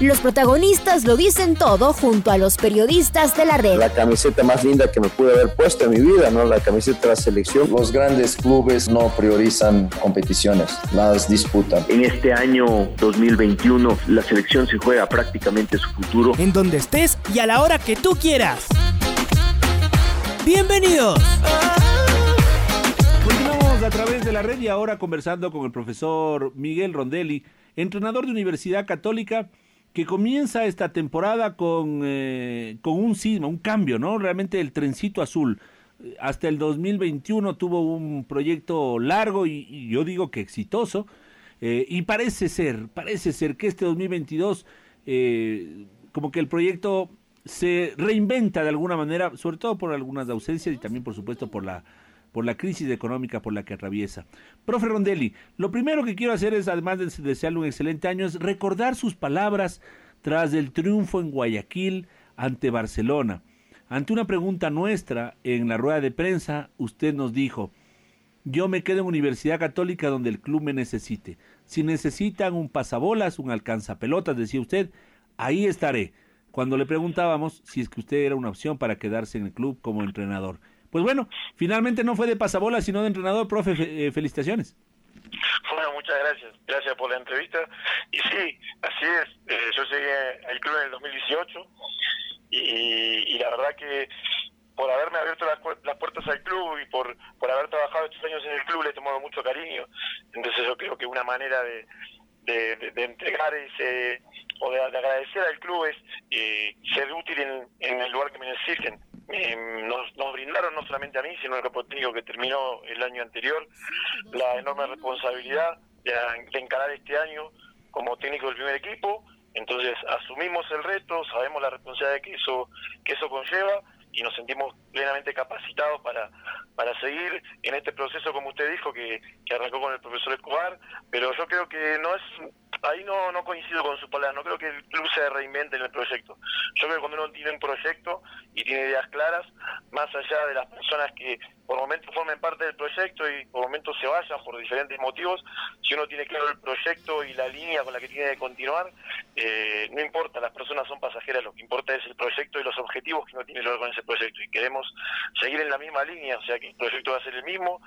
Los protagonistas lo dicen todo junto a los periodistas de la red. La camiseta más linda que me pude haber puesto en mi vida, ¿no? La camiseta de la selección. Los grandes clubes no priorizan competiciones, las disputan. En este año 2021 la selección se juega prácticamente su futuro. En donde estés y a la hora que tú quieras. Bienvenidos. Continuamos a través de la red y ahora conversando con el profesor Miguel Rondelli, entrenador de Universidad Católica que comienza esta temporada con, eh, con un sismo, un cambio, ¿no? Realmente el trencito azul. Hasta el 2021 tuvo un proyecto largo y, yo digo que exitoso. Eh, y parece ser, parece ser que este 2022, eh, como que el proyecto se reinventa de alguna manera, sobre todo por algunas ausencias y también, por supuesto, por la por la crisis económica por la que atraviesa. Profe Rondelli, lo primero que quiero hacer es, además de desearle un excelente año, es recordar sus palabras tras el triunfo en Guayaquil ante Barcelona. Ante una pregunta nuestra en la rueda de prensa, usted nos dijo, yo me quedo en Universidad Católica donde el club me necesite. Si necesitan un pasabolas, un alcanzapelotas, decía usted, ahí estaré. Cuando le preguntábamos si es que usted era una opción para quedarse en el club como entrenador. Pues bueno, finalmente no fue de pasabola, sino de entrenador, profe, eh, felicitaciones. Bueno, muchas gracias. Gracias por la entrevista. Y sí, así es. Eh, yo llegué al club en el 2018 y, la verdad que por haberme abierto las, puertas al club y por, por haber trabajado estos años en el club le tomado mucho cariño. Entonces yo creo que una manera de, de, entregar ese o de, agradecer al club es eh, ser útil en, en el lugar que me necesiten eh, nos, nos, brindaron no solamente a mí, sino al grupo técnico que terminó el año anterior, la enorme responsabilidad de, encarar este año como técnico del primer equipo. Entonces asumimos el reto, sabemos la responsabilidad que eso, que eso conlleva y nos sentimos plenamente capacitados para, para seguir en este proceso, como usted dijo, que, que arrancó con el profesor Escobar, pero yo creo que no es ahí no, no coincido con su palabra, no creo que el club se reinvente en el proyecto. Yo creo que cuando uno tiene un proyecto y tiene ideas claras, más allá de las personas que por momentos formen parte del proyecto y por momentos se vayan por diferentes motivos, si uno tiene claro el proyecto y la línea con la que tiene que continuar, eh, no importa, las personas son pasajeras, lo que importa es el proyecto y los objetivos que uno tiene que con ese proyecto. Y queremos seguir en la misma línea, o sea que el proyecto va a ser el mismo,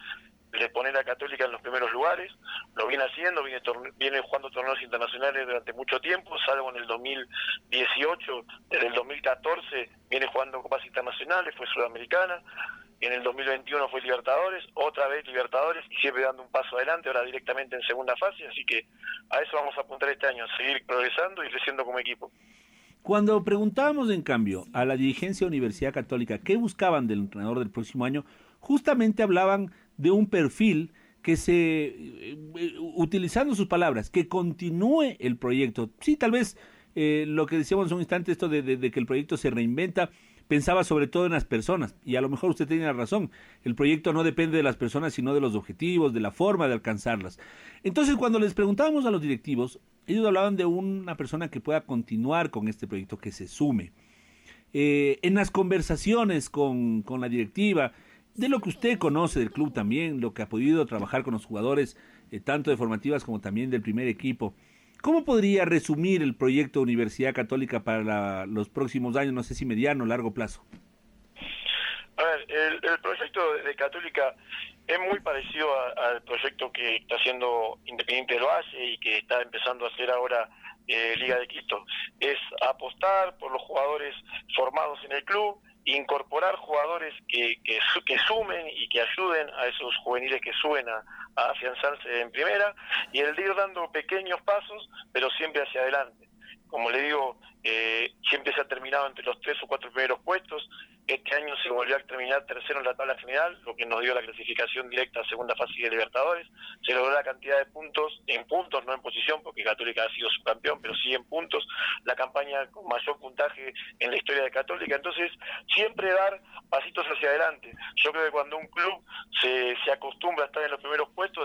de poner a Católica en los primeros lugares, lo viene haciendo, viene, viene jugando torneos internacionales durante mucho tiempo, salvo en el 2018, desde el 2014 viene jugando copas internacionales, fue sudamericana, en el 2021 fue Libertadores, otra vez Libertadores y siempre dando un paso adelante, ahora directamente en segunda fase, así que a eso vamos a apuntar este año, seguir progresando y creciendo como equipo. Cuando preguntábamos, en cambio, a la dirigencia de Universidad Católica qué buscaban del entrenador del próximo año, justamente hablaban de un perfil que se, eh, utilizando sus palabras, que continúe el proyecto. Sí, tal vez eh, lo que decíamos en un instante, esto de, que el proyecto se reinventa, pensaba sobre todo en las personas, y a lo mejor usted tiene razón, el proyecto no depende de las personas, sino de los objetivos, de la forma de alcanzarlas. Entonces, cuando les preguntábamos a los directivos, ellos hablaban de una persona que pueda continuar con este proyecto, que se sume. Eh, en las conversaciones con, con la directiva, de lo que usted conoce del club también, lo que ha podido trabajar con los jugadores, eh, tanto de formativas como también del primer equipo. ¿Cómo podría resumir el proyecto Universidad Católica para los próximos años, no sé si mediano o largo plazo? A ver, el, proyecto de Católica es muy parecido al proyecto que está haciendo Independiente del Valle y que está empezando a hacer ahora eh, Liga de Quito. Es apostar por los jugadores formados en el club, incorporar jugadores que, que, que, sumen y que ayuden a esos juveniles que suben a, afianzarse en primera y el de ir dando pequeños pasos, pero siempre hacia adelante. Como le digo, eh, siempre se ha terminado entre los tres o cuatro primeros puestos. Este año se volvió a terminar tercero en la tabla final, lo que nos dio la clasificación directa a segunda fase de Libertadores. Se logró la cantidad de puntos, en puntos, no en posición, porque Católica ha sido subcampeón, pero sí en puntos, la campaña con mayor puntaje en la historia de Católica. Entonces, siempre dar pasitos hacia adelante. Yo creo que cuando un club se, se acostumbra a estar en los primeros puestos,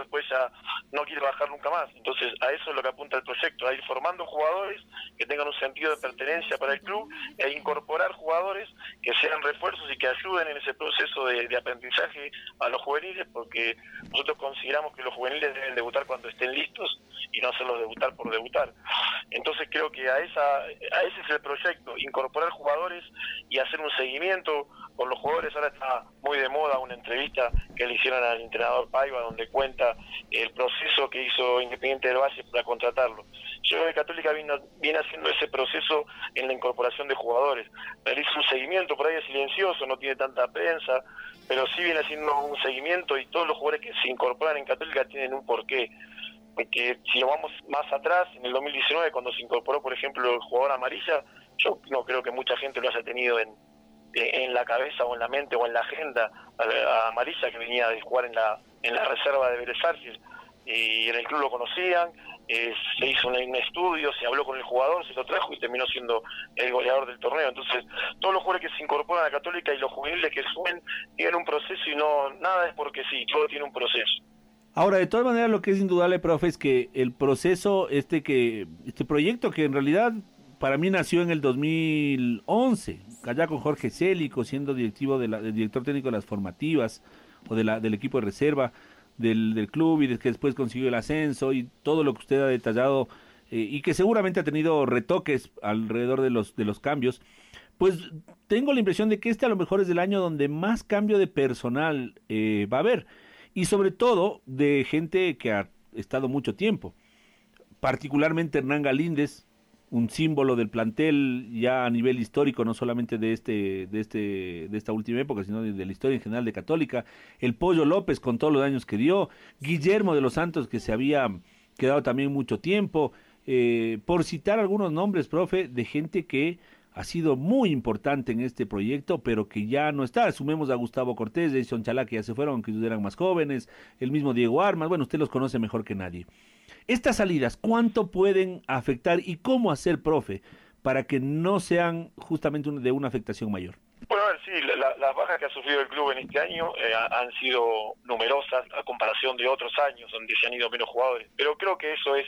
no quiere bajar nunca más. Entonces, a eso es lo que apunta el proyecto, a ir formando jugadores que tengan un sentido de pertenencia para el club e incorporar jugadores que sean refuerzos y que ayuden en ese proceso de, aprendizaje a los juveniles, porque nosotros consideramos que los juveniles deben debutar cuando estén listos y no hacerlos debutar por debutar. Entonces creo que a esa a ese es el proyecto, incorporar jugadores y hacer un seguimiento con los jugadores. Ahora está muy de moda una entrevista que le hicieron al entrenador Paiva donde cuenta el proceso que hizo Independiente del Valle para contratarlo. Yo creo que Católica viene haciendo ese proceso en la incorporación de jugadores. Realiza un seguimiento, por ahí es silencioso, no tiene tanta prensa, pero sí viene haciendo un seguimiento y todos los jugadores que se incorporan en Católica tienen un porqué. Porque si vamos más atrás, en el 2019, cuando se incorporó, por ejemplo, el jugador amarilla, yo no creo que mucha gente lo haya tenido en, en la cabeza o en la mente o en la agenda Amarilla que venía de jugar en la en la reserva de Vélez y en el club lo conocían eh, se hizo un, estudio, se habló con el jugador, se lo trajo y terminó siendo el goleador del torneo. Entonces, todos los jugadores que se incorporan a la Católica y los juveniles que suben tienen un proceso y no nada es porque sí, todo tiene un proceso. Ahora, de todas maneras, lo que es indudable, profe, es que el proceso, este que este proyecto que en realidad para mí nació en el 2011, allá con Jorge Célico, siendo directivo de la, director técnico de las formativas o del equipo de reserva, del, club y que después consiguió el ascenso y todo lo que usted ha detallado eh, y que seguramente ha tenido retoques alrededor de los, de los cambios, pues tengo la impresión de que este a lo mejor es el año donde más cambio de personal eh, va a haber y sobre todo de gente que ha estado mucho tiempo, particularmente Hernán Galíndez, un símbolo del plantel ya a nivel histórico, no solamente de este, de este, de esta última época, sino de, la historia en general de Católica, el Pollo López con todos los años que dio, Guillermo de los Santos que se había quedado también mucho tiempo, eh, por citar algunos nombres, profe, de gente que ha sido muy importante en este proyecto, pero que ya no está. Sumemos a Gustavo Cortés, Jason Chalá, que ya se fueron, aunque eran más jóvenes, el mismo Diego Armas, bueno, usted los conoce mejor que nadie. Estas salidas, ¿cuánto pueden afectar y cómo hacer, profe, para que no sean justamente de una afectación mayor? Bueno, sí, las bajas que ha sufrido el club en este año eh, han sido numerosas a comparación de otros años donde se han ido menos jugadores. Pero creo que eso es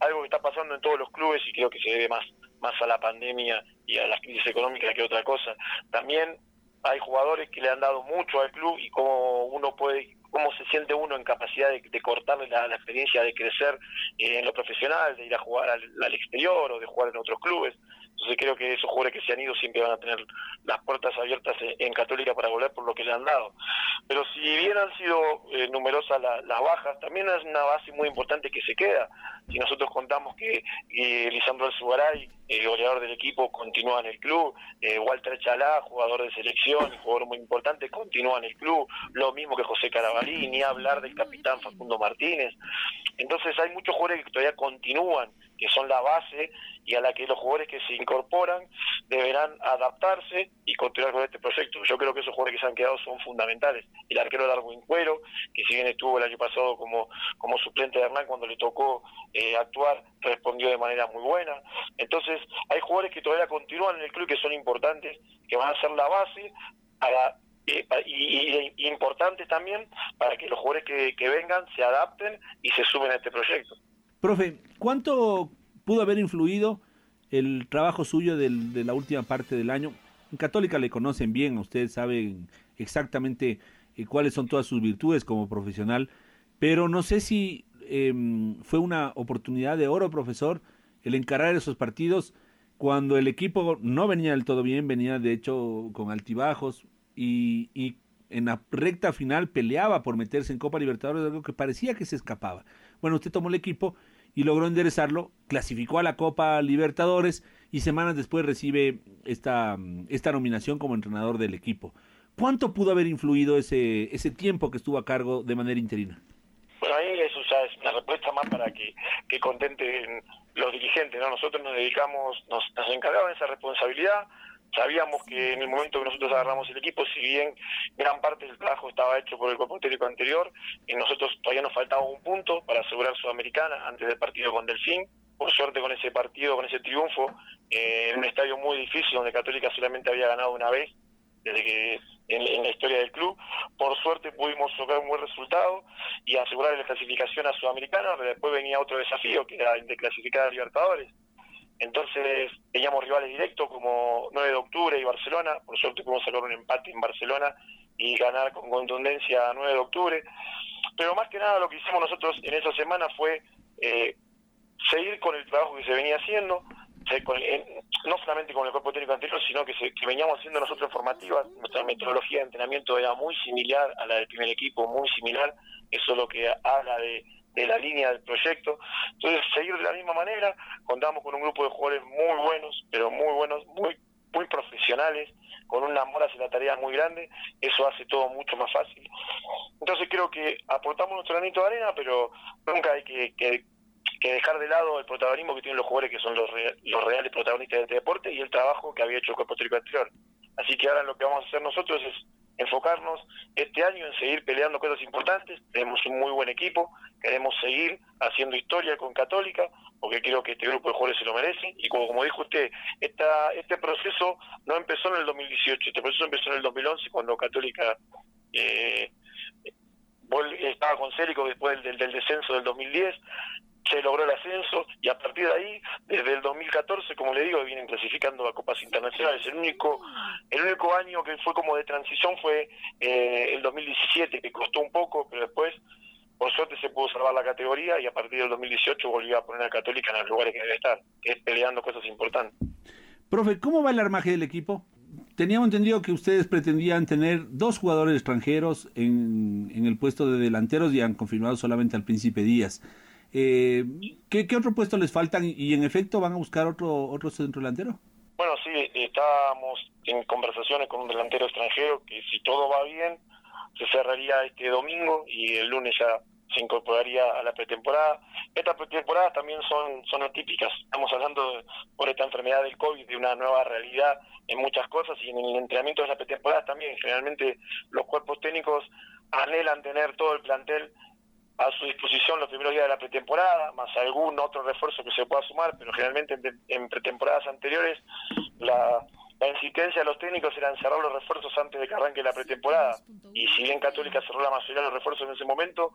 algo que está pasando en todos los clubes y creo que se debe más, más a la pandemia y a las crisis económicas que otra cosa. También hay jugadores que le han dado mucho al club y como uno puede cómo se siente uno en capacidad de, cortarle la, experiencia de crecer eh, en lo profesional, de ir a jugar al, exterior o de jugar en otros clubes. Entonces creo que esos jugadores que se han ido siempre van a tener las puertas abiertas en, Católica para volver por lo que le han dado. Pero si bien han sido eh, numerosas las bajas, también es una base muy importante que se queda. Si nosotros contamos que Lisandro Alzugaray, el goleador del equipo, continúa en el club, eh, Walter Chalá, jugador de selección, jugador muy importante, continúa en el club, lo mismo que José Carabalí, ni hablar del capitán Facundo Martínez. Entonces hay muchos jugadores que todavía continúan que son la base y a la que los jugadores que se incorporan deberán adaptarse y continuar con este proyecto. Yo creo que esos jugadores que se han quedado son fundamentales. El arquero Darwin Cuero, que si bien estuvo el año pasado como, como suplente de Hernán cuando le tocó eh, actuar, respondió de manera muy buena. Entonces, hay jugadores que todavía continúan en el club que son importantes, que van a ser la base para eh, y, importantes también para que los jugadores que, vengan se adapten y se suben a este proyecto. Profe, ¿cuánto pudo haber influido el trabajo suyo del, de la última parte del año? En Católica le conocen bien, ustedes saben exactamente eh, cuáles son todas sus virtudes como profesional, pero no sé si em, fue una oportunidad de oro, profesor, el encarar esos partidos cuando el equipo no venía del todo bien, venía de hecho con altibajos y, y en la recta final peleaba por meterse en Copa Libertadores, algo que parecía que se escapaba. Bueno, usted tomó el equipo y logró enderezarlo, clasificó a la Copa Libertadores y semanas después recibe esta, esta nominación como entrenador del equipo. ¿Cuánto pudo haber influido ese, ese tiempo que estuvo a cargo de manera interina? Bueno, ahí es una respuesta más para que, que contenten los dirigentes, ¿no? Nosotros nos dedicamos, nos, nos encargamos de esa responsabilidad, sabíamos que en el momento que nosotros agarramos el equipo, si bien gran parte del trabajo estaba hecho por el cuerpo técnico anterior, y nosotros todavía nos faltaba un punto para asegurar Sudamericana antes del partido con Delfín. Por suerte con ese partido, con ese triunfo, eh, en un estadio muy difícil donde Católica solamente había ganado una vez, desde que en, la historia del club. Por suerte pudimos lograr un buen resultado y asegurar la clasificación a Sudamericana, pero después venía otro desafío, que era el de clasificar a Libertadores. Entonces teníamos rivales directos como 9 de octubre y Barcelona, por suerte pudimos sacar un empate en Barcelona y ganar con contundencia a 9 de octubre. Pero más que nada lo que hicimos nosotros en esa semana fue eh, seguir con el trabajo que se venía haciendo, no solamente con el cuerpo técnico anterior, sino que, que veníamos haciendo nosotros en formativa. Nuestra metodología de entrenamiento era muy similar a la del primer equipo, muy similar. Eso es lo que habla de, de la línea del proyecto. Entonces, seguir de la misma manera, contamos con un grupo de jugadores muy buenos, pero muy buenos, muy muy profesionales, con un amor hacia la tarea muy grande, eso hace todo mucho más fácil. Entonces creo que aportamos nuestro granito de arena, pero nunca hay que, que que dejar de lado el protagonismo que tienen los jugadores que son los, los reales protagonistas de este deporte y el trabajo que había hecho el cuerpo técnico anterior. Así que ahora lo que vamos a hacer nosotros es enfocarnos este año en seguir peleando cosas importantes. Tenemos un muy buen equipo, queremos seguir haciendo historia con Católica, porque creo que este grupo de jugadores se lo merece. Y como, dijo usted, este proceso no empezó en el 2018, este proceso empezó en el 2011, cuando Católica eh, estaba con Célico después del, del descenso del 2010 se logró el ascenso y a partir de ahí, desde el 2014, como le digo, vienen clasificando a copas internacionales. El único, el único año que fue como de transición fue eh, el 2017, que costó un poco, pero después, por suerte, se pudo salvar la categoría y a partir del 2018 volvió a poner a Católica en los lugares que debe estar, que es peleando cosas importantes. Profe, ¿cómo va el armaje del equipo? Teníamos entendido que ustedes pretendían tener dos jugadores extranjeros en, en el puesto de delanteros y han confirmado solamente al Príncipe Díaz. Eh, ¿qué, otro puesto les faltan y en efecto van a buscar otro, otro centro delantero? Bueno, sí, estábamos en conversaciones con un delantero extranjero que si todo va bien se cerraría este domingo y el lunes ya se incorporaría a la pretemporada. Estas pretemporadas también son, son atípicas. Estamos hablando por esta enfermedad del COVID de una nueva realidad en muchas cosas y en el entrenamiento de las pretemporadas también. Generalmente los cuerpos técnicos anhelan tener todo el plantel a su disposición los primeros días de la pretemporada, más algún otro refuerzo que se pueda sumar, pero generalmente en, pretemporadas anteriores la, insistencia de los técnicos era cerrar los refuerzos antes de que arranque la pretemporada. Y si bien Católica cerró la mayoría de los refuerzos en ese momento,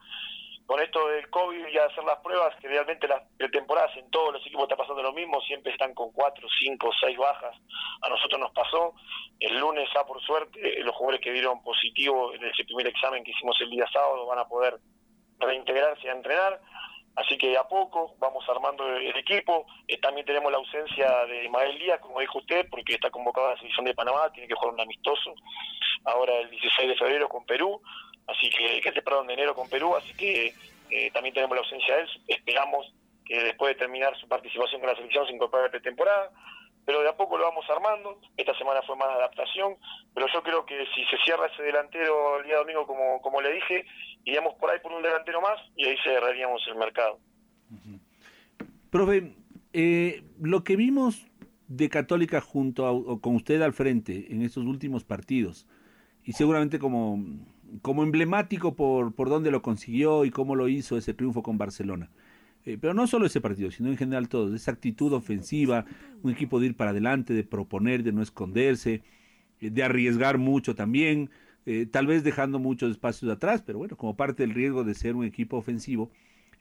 con esto del COVID y hacer las pruebas, que realmente las pretemporadas en todos los equipos está pasando lo mismo, siempre están con cuatro, cinco, seis bajas. A nosotros nos pasó. El lunes, ya por suerte, los jugadores que dieron positivo en ese primer examen que hicimos el día sábado van a poder reintegrarse a entrenar. Así que a poco vamos armando el equipo. Eh, también tenemos la ausencia de Ismael Díaz, como dijo usted, porque está convocado a la selección de Panamá, tiene que jugar un amistoso ahora el 16 de febrero con Perú, así que, que perdón, de enero con Perú, así que eh, también tenemos la ausencia de él. Esperamos que después de terminar su participación con la selección se incorpore a pretemporada pero de a poco lo vamos armando. Esta semana fue más adaptación, pero yo creo que si se cierra ese delantero el día domingo, como, como le dije, iríamos por ahí por un delantero más y ahí cerraríamos el mercado. Profe, eh, lo que vimos de Católica junto a, con usted al frente en estos últimos partidos, y seguramente como, como emblemático por, por dónde lo consiguió y cómo lo hizo ese triunfo con Barcelona. Eh, pero no solo ese partido, sino en general todo, esa actitud ofensiva, un equipo de ir para adelante, de proponer, de no esconderse, eh, de arriesgar mucho también, eh, tal vez dejando muchos espacios atrás, pero bueno, como parte del riesgo de ser un equipo ofensivo.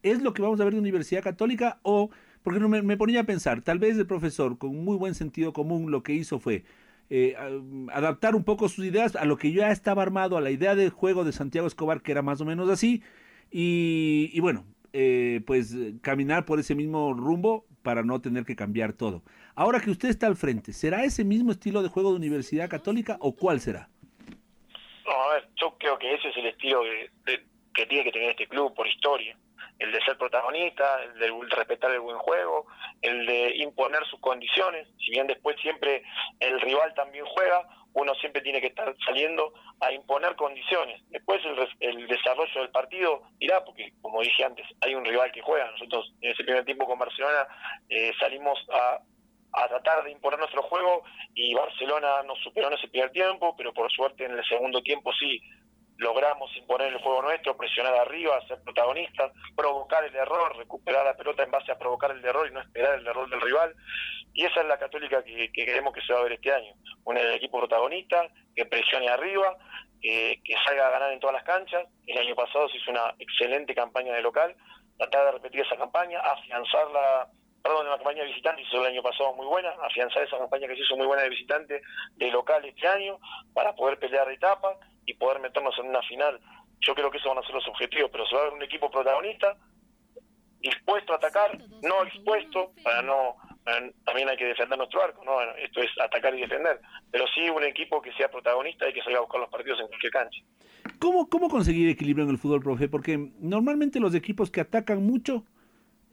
¿Es lo que vamos a ver de Universidad Católica o, porque me, me ponía a pensar, tal vez el profesor con muy buen sentido común lo que hizo fue adaptar un poco sus ideas a lo que ya estaba armado, a la idea del juego de Santiago Escobar, que era más o menos así, y, y bueno, eh, pues caminar por ese mismo rumbo para no tener que cambiar todo. Ahora que usted está al frente, ¿será ese mismo estilo de juego de Universidad Católica o cuál será? No, a ver, yo creo que ese es el estilo que tiene que tener este club por historia. El de ser protagonista, el de respetar el buen juego, el de imponer sus condiciones. Si bien después siempre el rival también juega, uno siempre tiene que estar saliendo a imponer condiciones. Después el, desarrollo del partido irá, porque como dije antes, hay un rival que juega. Nosotros en ese primer tiempo con Barcelona eh, salimos a, a tratar de imponer nuestro juego y Barcelona nos superó en ese primer tiempo, pero por suerte en el segundo tiempo sí logramos imponer el juego nuestro, presionar arriba, ser protagonistas, provocar el error, recuperar la pelota en base a provocar el error y no esperar el error del rival. Y esa es la católica que, queremos que se va a ver este año. Un equipo protagonista, que presione arriba, que salga a ganar en todas las canchas. El año pasado se hizo una excelente campaña de local, tratar de repetir esa campaña, afianzarla perdón, la campaña de visitante hizo el año pasado muy buena, afianzar esa campaña que se hizo muy buena de visitante de local este año para poder pelear etapa y poder meternos en una final. Yo creo que esos van a ser los objetivos, pero se va a ver un equipo protagonista, dispuesto a atacar, no expuesto, para no también hay que defender nuestro arco, ¿no? esto es atacar y defender, pero sí un equipo que sea protagonista y que salga a buscar los partidos en cualquier cancha. ¿Cómo, ¿Cómo conseguir equilibrio en el fútbol, profe? Porque normalmente los equipos que atacan mucho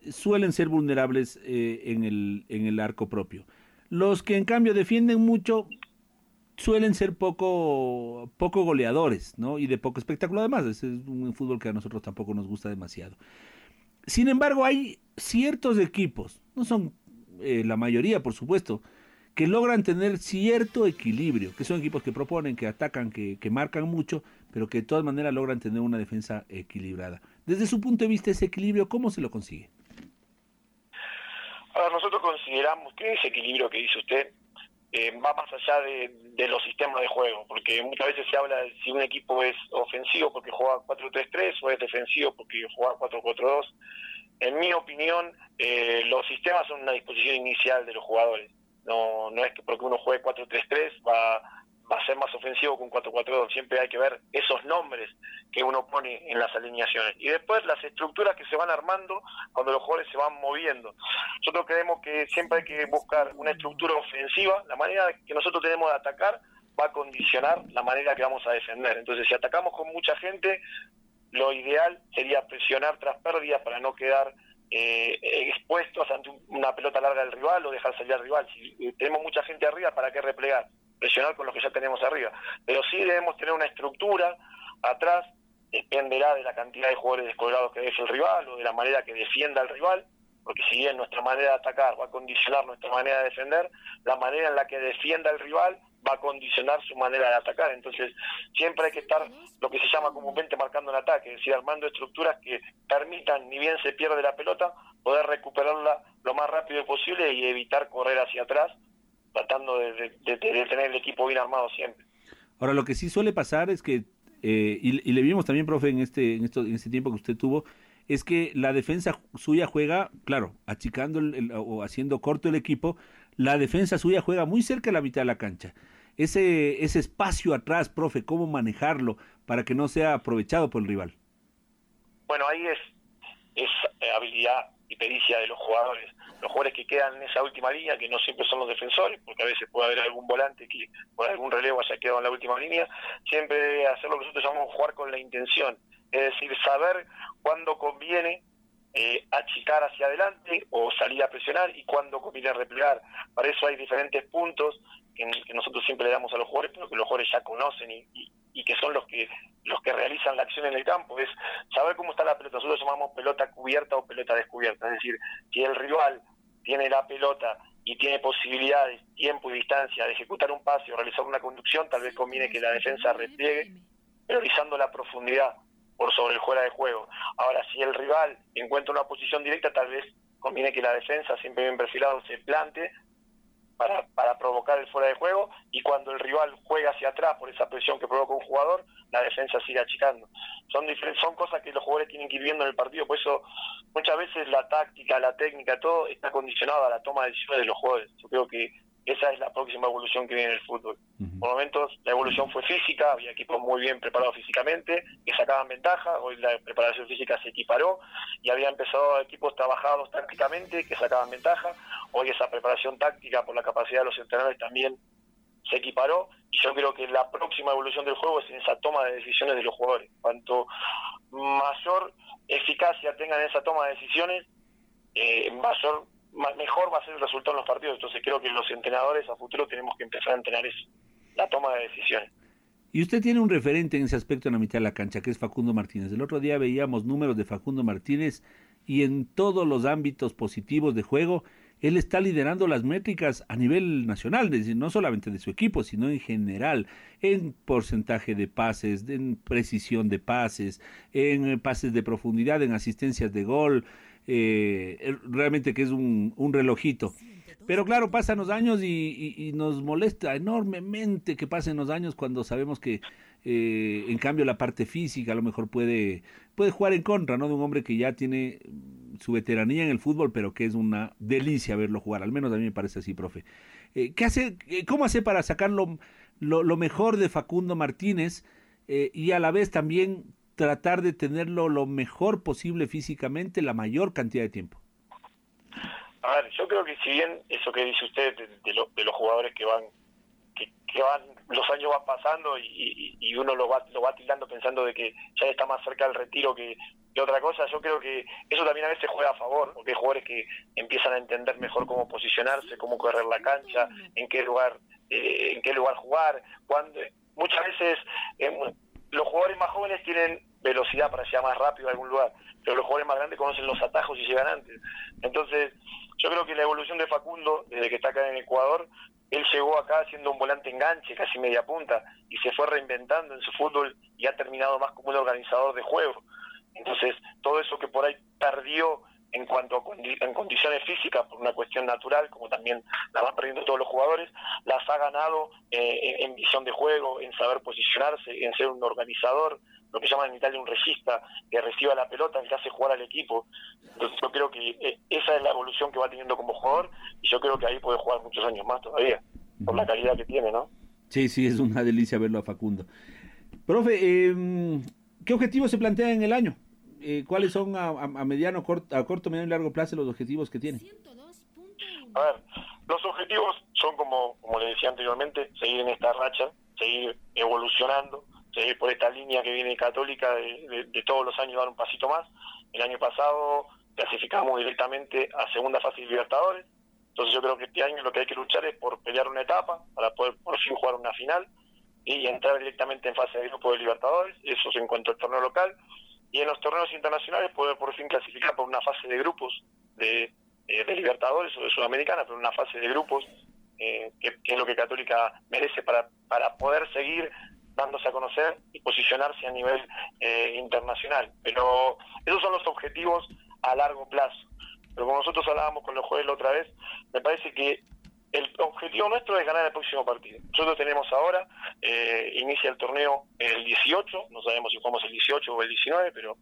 suelen ser vulnerables eh, en, el, en el arco propio. Los que en cambio defienden mucho suelen ser poco, poco goleadores, ¿no? Y de poco espectáculo además. es un fútbol que a nosotros tampoco nos gusta demasiado. Sin embargo, hay ciertos equipos, no son eh, la mayoría, por supuesto, que logran tener cierto equilibrio, que son equipos que proponen, que atacan, que, que marcan mucho, pero que de todas maneras logran tener una defensa equilibrada. Desde su punto de vista, ese equilibrio, ¿cómo se lo consigue? Nosotros consideramos que ese equilibrio que dice usted eh, va más allá de, los sistemas de juego, porque muchas veces se habla de si un equipo es ofensivo porque juega 4-3-3 o es defensivo porque juega 4-4-2. En mi opinión, eh, los sistemas son una disposición inicial de los jugadores. No, no es que porque uno juegue 4-3-3 va va a ser más ofensivo un 4-4-2. Siempre hay que ver esos nombres que uno pone en las alineaciones. Y después las estructuras que se van armando cuando los jugadores se van moviendo. Nosotros creemos que siempre hay que buscar una estructura ofensiva. La manera que nosotros tenemos de atacar va a condicionar la manera que vamos a defender. Entonces, si atacamos con mucha gente, lo ideal sería presionar tras pérdidas para no quedar eh, expuestos ante una pelota larga del rival o dejar salir al rival. Si tenemos mucha gente arriba, ¿para qué replegar? Presionar con lo que ya tenemos arriba. Pero sí debemos tener una estructura atrás, dependerá de la cantidad de jugadores descolgados que deje el rival o de la manera que defienda el rival, porque si bien nuestra manera de atacar va a condicionar nuestra manera de defender, la manera en la que defienda el rival va a condicionar su manera de atacar. Entonces, siempre hay que estar lo que se llama comúnmente marcando un ataque, es decir, armando estructuras que permitan, ni bien se pierde la pelota, poder recuperarla lo más rápido posible y evitar correr hacia atrás tratando de, tener el equipo bien armado siempre. Ahora, lo que sí suele pasar es que, eh, y, le vimos también, profe, en este, en, esto, en este tiempo que usted tuvo, es que la defensa suya juega, claro, achicando o haciendo corto el equipo, la defensa suya juega muy cerca de la mitad de la cancha. Ese, ese espacio atrás, profe, ¿cómo manejarlo para que no sea aprovechado por el rival? Bueno, ahí es, es habilidad y pericia de los jugadores. Los jugadores que quedan en esa última línea, que no siempre son los defensores, porque a veces puede haber algún volante que por algún relevo haya quedado en la última línea, siempre debe hacer lo que nosotros llamamos jugar con la intención, es decir, saber cuándo conviene eh, achicar hacia adelante o salir a presionar y cuándo conviene replegar. Para eso hay diferentes puntos que, nosotros siempre le damos a los jugadores, pero que los jugadores ya conocen y, y que son los que los que realizan la acción en el campo, es saber cómo está la pelota. Nosotros llamamos pelota cubierta o pelota descubierta. Es decir, si el rival tiene la pelota y tiene posibilidades, tiempo y distancia de ejecutar un pase o realizar una conducción, tal vez conviene que la defensa repliegue, priorizando la profundidad por sobre el fuera de juego. Ahora, si el rival encuentra una posición directa, tal vez conviene que la defensa, siempre bien perfilado, se plante para, para provocar el fuera de juego y cuando el rival juega hacia atrás por esa presión que provoca un jugador, la defensa sigue achicando. Son, son cosas que los jugadores tienen que ir viendo en el partido, por eso muchas veces la táctica, la técnica, todo está condicionado a la toma de decisiones de los jugadores. Yo creo que esa es la próxima evolución que viene en el fútbol. Por momentos la evolución fue física, había equipos muy bien preparados físicamente, que sacaban ventaja, hoy la preparación física se equiparó y había empezado equipos trabajados tácticamente que sacaban ventaja, hoy esa preparación táctica por la capacidad de los entrenadores también se equiparó y yo creo que la próxima evolución del juego es en esa toma de decisiones de los jugadores. Cuanto mayor eficacia tengan en esa toma de decisiones, eh, mayor mejor va a ser el resultado en los partidos. Entonces creo que los entrenadores a futuro tenemos que empezar a entrenar eso, la toma de decisiones. Y usted tiene un referente en ese aspecto en la mitad de la cancha, que es Facundo Martínez. El otro día veíamos números de Facundo Martínez y en todos los ámbitos positivos de juego él está liderando las métricas a nivel nacional, no solamente de su equipo, sino en general, en porcentaje de pases, en precisión de pases, en pases de profundidad, en asistencias de gol, eh, realmente que es un, relojito. Pero claro, pasan los años y, nos molesta enormemente que pasen los años cuando sabemos que eh, en cambio la parte física a lo mejor puede, puede jugar en contra ¿no? de un hombre que ya tiene su veteranía en el fútbol, pero que es una delicia verlo jugar, al menos a mí me parece así, profe. Eh, ¿qué hace, eh, ¿Cómo hace para sacar lo, lo, mejor de Facundo Martínez y a la vez también tratar de tenerlo lo mejor posible físicamente la mayor cantidad de tiempo? A ver, yo creo que si bien eso que dice usted de, de, los jugadores que van, que, van, los años van pasando y, y, uno lo va, lo va tildando pensando de que ya está más cerca del retiro que, otra cosa, yo creo que eso también a veces juega a favor, porque hay jugadores que empiezan a entender mejor cómo posicionarse, cómo correr la cancha, en qué lugar, eh, en qué lugar jugar, cuando muchas veces eh, los jugadores más jóvenes tienen velocidad para llegar más rápido a algún lugar, pero los jugadores más grandes conocen los atajos y llegan antes. Entonces, yo creo que la evolución de Facundo, desde que está acá en Ecuador, él llegó acá siendo un volante enganche, casi media punta, y se fue reinventando en su fútbol y ha terminado más como un organizador de juego. Entonces, todo eso que por ahí perdió en cuanto a en condiciones físicas, por una cuestión natural, como también la van perdiendo todos los jugadores, las ha ganado eh, en visión de juego, en saber posicionarse, en ser un organizador, lo que llaman en Italia un regista, que reciba la pelota, el que hace jugar al equipo. Entonces yo creo que eh, esa es la evolución que va teniendo como jugador y yo creo que ahí puede jugar muchos años más todavía, por la calidad que tiene, ¿no? Sí, sí, es una delicia verlo a Facundo. Profe, eh, ¿qué objetivos se plantean en el año? Eh, ¿Cuáles son a, mediano, corto, a corto, mediano y largo plazo los objetivos que tiene? Ver, los objetivos son como, como le decía anteriormente, seguir en esta racha, seguir evolucionando, seguir por esta línea que viene católica de, todos los años dar un pasito más. El año pasado clasificamos directamente a segunda fase de Libertadores, entonces yo creo que este año lo que hay que luchar es por pelear una etapa para poder por fin jugar una final y entrar directamente en fase de grupo de Libertadores, eso se encuentra el torneo local, y en los torneos internacionales poder por fin clasificar por una fase de grupos de, eh, de Libertadores o de Sudamericana, pero una fase de grupos eh, que, que, es lo que Católica merece para, para poder seguir dándose a conocer y posicionarse a nivel eh, internacional. Pero esos son los objetivos a largo plazo. Pero como nosotros hablábamos con los jueves la otra vez, me parece que el objetivo nuestro es ganar el próximo partido. Nosotros tenemos ahora, eh, inicia el torneo el 18, no sabemos si jugamos el 18 o el 19, pero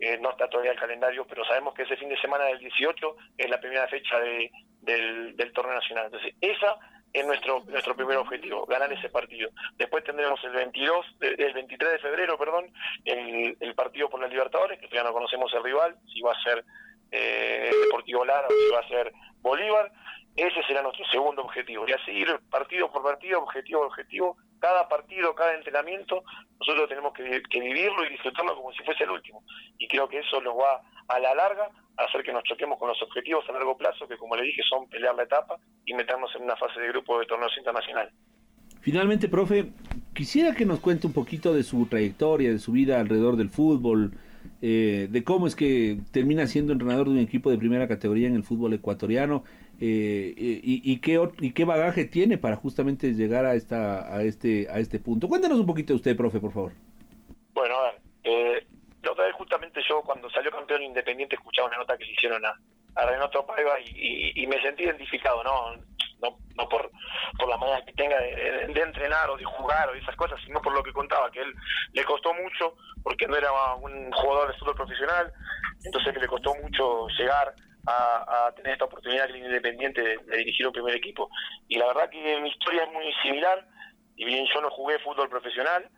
eh, no está todavía el calendario, pero sabemos que ese fin de semana del 18 es la primera fecha de, del, torneo nacional. Entonces, esa es nuestro nuestro primer objetivo, ganar ese partido. Después tendremos el 22, el 23 de febrero, perdón, el, el partido por la Libertadores, que todavía no conocemos el rival, si va a ser eh, Deportivo Lara o si va a ser Bolívar. Ese será nuestro segundo objetivo. Y a seguir partido por partido, objetivo por objetivo, cada partido, cada entrenamiento, nosotros tenemos que, vivirlo y disfrutarlo como si fuese el último. Y creo que eso nos va a la larga hacer que nos choquemos con los objetivos a largo plazo, que como le dije son pelear la etapa y meternos en una fase de grupo de torneos internacionales. Finalmente, profe, quisiera que nos cuente un poquito de su trayectoria, de su vida alrededor del fútbol, eh, de cómo es que termina siendo entrenador de un equipo de primera categoría en el fútbol ecuatoriano eh, y, y, qué, y qué bagaje tiene para justamente llegar a, esta, a, este, a este punto. Cuéntanos un poquito de usted, profe, por favor. Bueno, a ver, eh, la otra vez justamente yo cuando salió campeón independiente escuchaba una nota que le hicieron a, a Renato Paiva y, me sentí identificado, ¿no? No, no por, por la manera que tenga de, entrenar o de jugar o esas cosas, sino por lo que contaba, que él le costó mucho porque no era un jugador de fútbol profesional, entonces que le costó mucho llegar a, tener esta oportunidad que Independiente de, dirigir un primer equipo. Y la verdad que mi historia es muy similar, y bien yo no jugué fútbol profesional,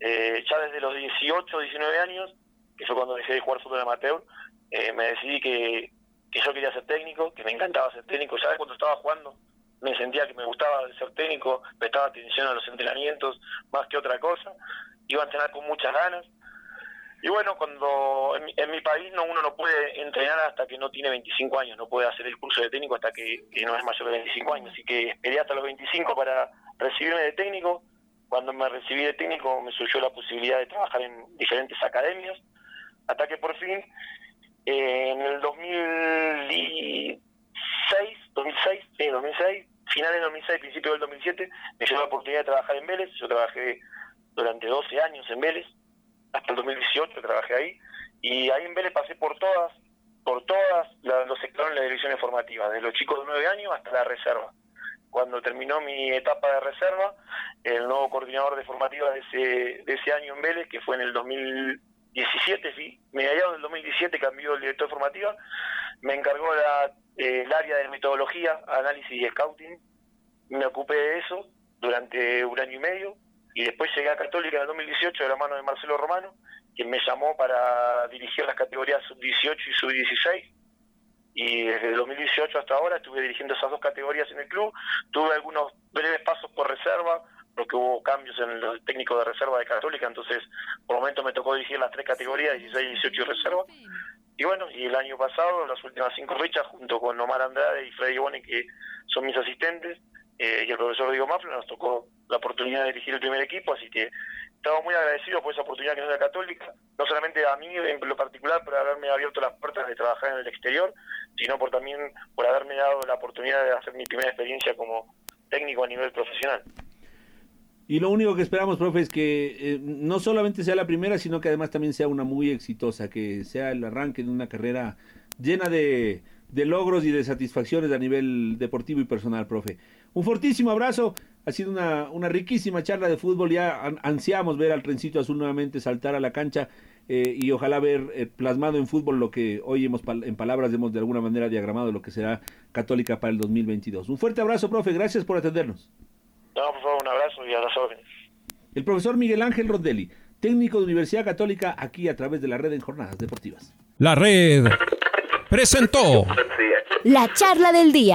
eh, ya desde los 18, 19 años, que fue cuando dejé de jugar fútbol amateur, eh, me decidí que, que yo quería ser técnico, que me encantaba ser técnico. Ya cuando estaba jugando me sentía que me gustaba ser técnico, prestaba atención a los entrenamientos más que otra cosa, iba a entrenar con muchas ganas. Y bueno, cuando en mi, país no uno no puede entrenar hasta que no tiene 25 años, no puede hacer el curso de técnico hasta que, no es mayor de 25 años, así que esperé hasta los 25 para recibirme de técnico. Cuando me recibí de técnico me surgió la posibilidad de trabajar en diferentes academias, hasta que por fin, eh, en el 2016, 2006, sí, 2006, final del 2006, principio del 2007, me dio la oportunidad de trabajar en Vélez. Yo trabajé durante 12 años en Vélez, hasta el 2018 trabajé ahí, y ahí en Vélez pasé por todas, por todas los sectores de las divisiones formativas, desde los chicos de 9 años hasta la reserva. Cuando terminó mi etapa de reserva, el nuevo coordinador de formativa de ese, de ese año en Vélez, que fue en el 2017, sí, mediados del 2017 cambió el director de formativa, me encargó la, eh, el área de metodología, análisis y scouting, me ocupé de eso durante un año y medio, y después llegué a Católica en el 2018 de la mano de Marcelo Romano, quien me llamó para dirigir las categorías sub-18 y sub-16. Y desde el 2018 hasta ahora estuve dirigiendo esas dos categorías en el club. Tuve algunos breves pasos por reserva, porque hubo cambios en el técnico de reserva de Católica, entonces por el momento me tocó dirigir las tres categorías, 16, 18 y reserva. Y bueno, y el año pasado, las últimas cinco fechas, junto con Omar Andrade y Freddy Boni, que son mis asistentes, eh, y el profesor Diego Mafla, nos tocó la oportunidad de dirigir el primer equipo, así que estamos muy agradecidos por esa oportunidad que nos da Católica, no solamente a mí en lo particular por haberme abierto las puertas de trabajar en el exterior, sino por también por haberme dado la oportunidad de hacer mi primera experiencia como técnico a nivel profesional. Y lo único que esperamos, profe, es que eh, no solamente sea la primera, sino que además también sea una muy exitosa, que sea el arranque de una carrera llena de, de logros y de satisfacciones a nivel deportivo y personal, profe. Un fortísimo abrazo. Ha sido una, una riquísima charla de fútbol. Ya ansiamos ver al trencito azul nuevamente saltar a la cancha eh, y ojalá ver eh, plasmado en fútbol lo que hoy hemos en palabras hemos de alguna manera diagramado lo que será Católica para el 2022. Un fuerte abrazo, profe. Gracias por atendernos. No, por favor, un abrazo y a las órdenes. El profesor Miguel Ángel Rodelli, técnico de Universidad Católica, aquí a través de la red en Jornadas Deportivas. La red presentó la charla del día.